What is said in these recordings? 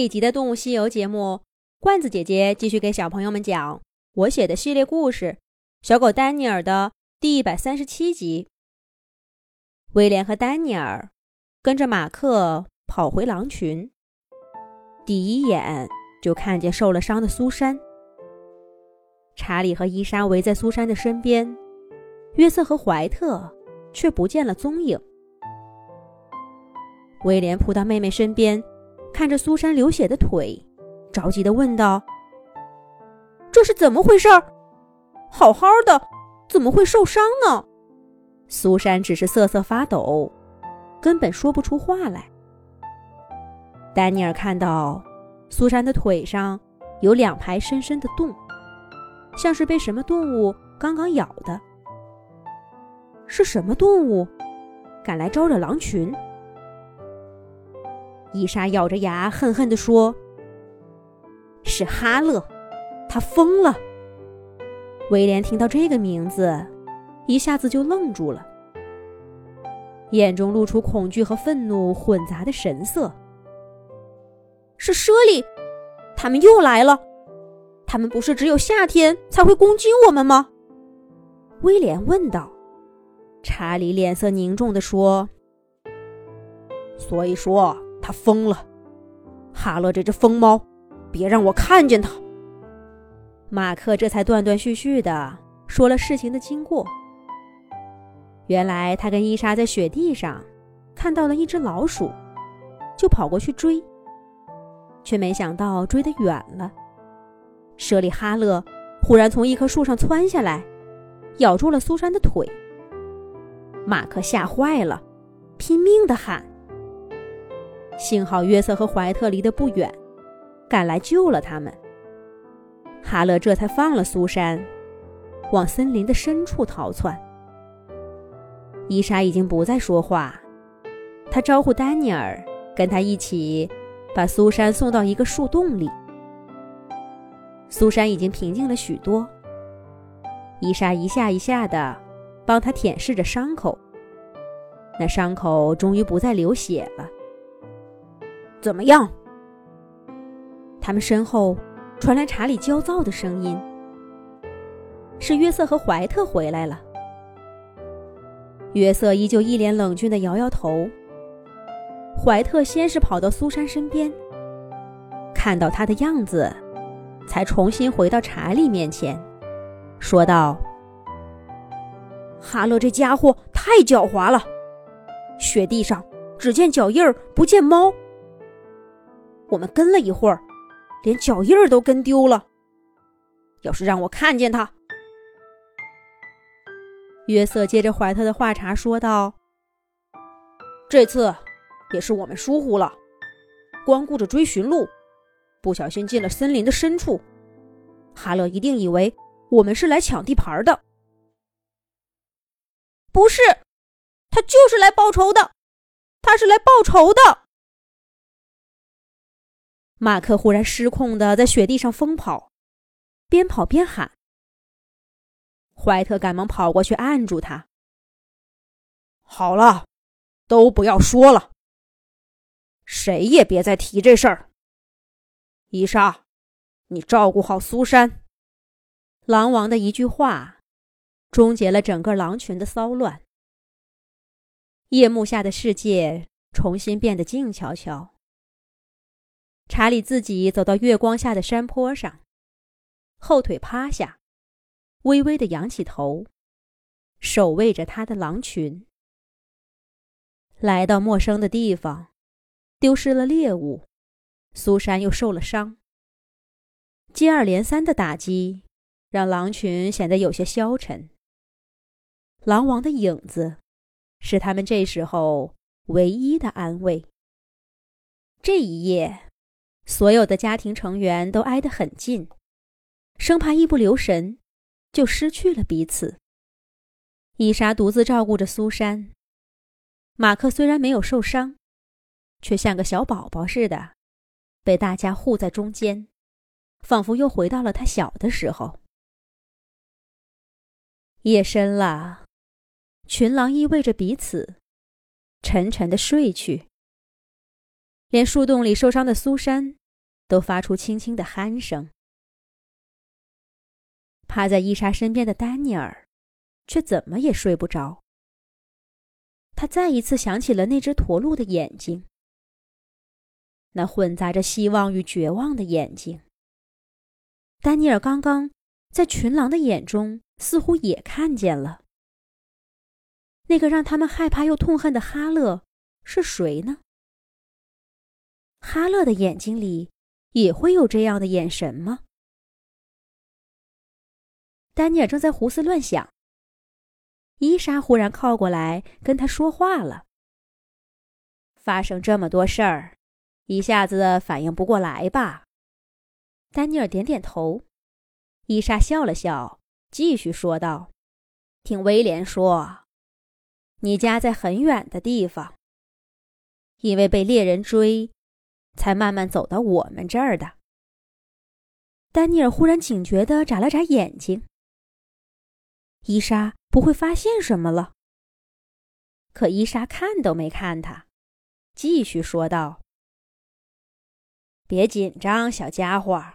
这一集的《动物西游》节目，罐子姐姐继续给小朋友们讲我写的系列故事《小狗丹尼尔》的第一百三十七集。威廉和丹尼尔跟着马克跑回狼群，第一眼就看见受了伤的苏珊。查理和伊莎围在苏珊的身边，约瑟和怀特却不见了踪影。威廉扑到妹妹身边。看着苏珊流血的腿，着急的问道：“这是怎么回事？好好的，怎么会受伤呢？”苏珊只是瑟瑟发抖，根本说不出话来。丹尼尔看到苏珊的腿上有两排深深的洞，像是被什么动物刚刚咬的。是什么动物敢来招惹狼群？伊莎咬着牙，恨恨地说：“是哈勒，他疯了。”威廉听到这个名字，一下子就愣住了，眼中露出恐惧和愤怒混杂的神色。是舍利，他们又来了。他们不是只有夏天才会攻击我们吗？威廉问道。查理脸色凝重地说：“所以说。”他疯了，哈勒这只疯猫，别让我看见他。马克这才断断续续的说了事情的经过。原来他跟伊莎在雪地上看到了一只老鼠，就跑过去追，却没想到追得远了。舍利哈勒忽然从一棵树上窜下来，咬住了苏珊的腿。马克吓坏了，拼命的喊。幸好约瑟和怀特离得不远，赶来救了他们。哈勒这才放了苏珊，往森林的深处逃窜。伊莎已经不再说话，她招呼丹尼尔跟他一起把苏珊送到一个树洞里。苏珊已经平静了许多，伊莎一下一下的帮他舔舐着伤口，那伤口终于不再流血了。怎么样？他们身后传来查理焦躁的声音：“是约瑟和怀特回来了。”约瑟依旧一脸冷峻的摇摇头。怀特先是跑到苏珊身边，看到他的样子，才重新回到查理面前，说道：“哈勒这家伙太狡猾了，雪地上只见脚印儿，不见猫。”我们跟了一会儿，连脚印儿都跟丢了。要是让我看见他，约瑟接着怀特的话茬说道：“这次也是我们疏忽了，光顾着追寻路，不小心进了森林的深处。哈勒一定以为我们是来抢地盘的。不是，他就是来报仇的，他是来报仇的。”马克忽然失控的在雪地上疯跑，边跑边喊。怀特赶忙跑过去按住他。好了，都不要说了，谁也别再提这事儿。伊莎，你照顾好苏珊。狼王的一句话，终结了整个狼群的骚乱。夜幕下的世界重新变得静悄悄。查理自己走到月光下的山坡上，后腿趴下，微微的仰起头，守卫着他的狼群。来到陌生的地方，丢失了猎物，苏珊又受了伤。接二连三的打击让狼群显得有些消沉。狼王的影子是他们这时候唯一的安慰。这一夜。所有的家庭成员都挨得很近，生怕一不留神就失去了彼此。伊莎独自照顾着苏珊，马克虽然没有受伤，却像个小宝宝似的，被大家护在中间，仿佛又回到了他小的时候。夜深了，群狼依偎着彼此，沉沉的睡去。连树洞里受伤的苏珊。都发出轻轻的鼾声。趴在伊莎身边的丹尼尔，却怎么也睡不着。他再一次想起了那只驼鹿的眼睛，那混杂着希望与绝望的眼睛。丹尼尔刚刚在群狼的眼中似乎也看见了那个让他们害怕又痛恨的哈勒是谁呢？哈勒的眼睛里也会有这样的眼神吗？丹尼尔正在胡思乱想。伊莎忽然靠过来跟他说话了。发生这么多事儿，一下子反应不过来吧？丹尼尔点点头。伊莎笑了笑，继续说道：“听威廉说，你家在很远的地方，因为被猎人追，才慢慢走到我们这儿的。”丹尼尔忽然警觉地眨了眨眼睛。伊莎。不会发现什么了。可伊莎看都没看他，继续说道：“别紧张，小家伙。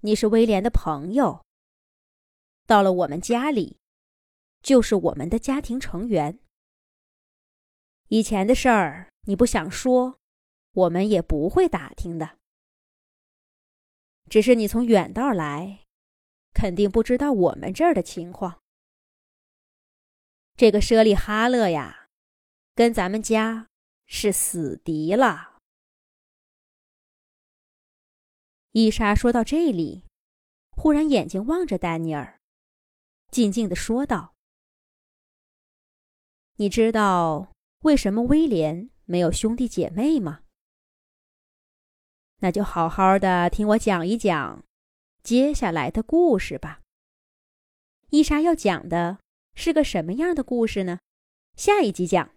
你是威廉的朋友。到了我们家里，就是我们的家庭成员。以前的事儿你不想说，我们也不会打听的。只是你从远道来，肯定不知道我们这儿的情况。”这个舍利哈勒呀，跟咱们家是死敌了。伊莎说到这里，忽然眼睛望着丹尼尔，静静的说道：“你知道为什么威廉没有兄弟姐妹吗？那就好好的听我讲一讲接下来的故事吧。”伊莎要讲的。是个什么样的故事呢？下一集讲。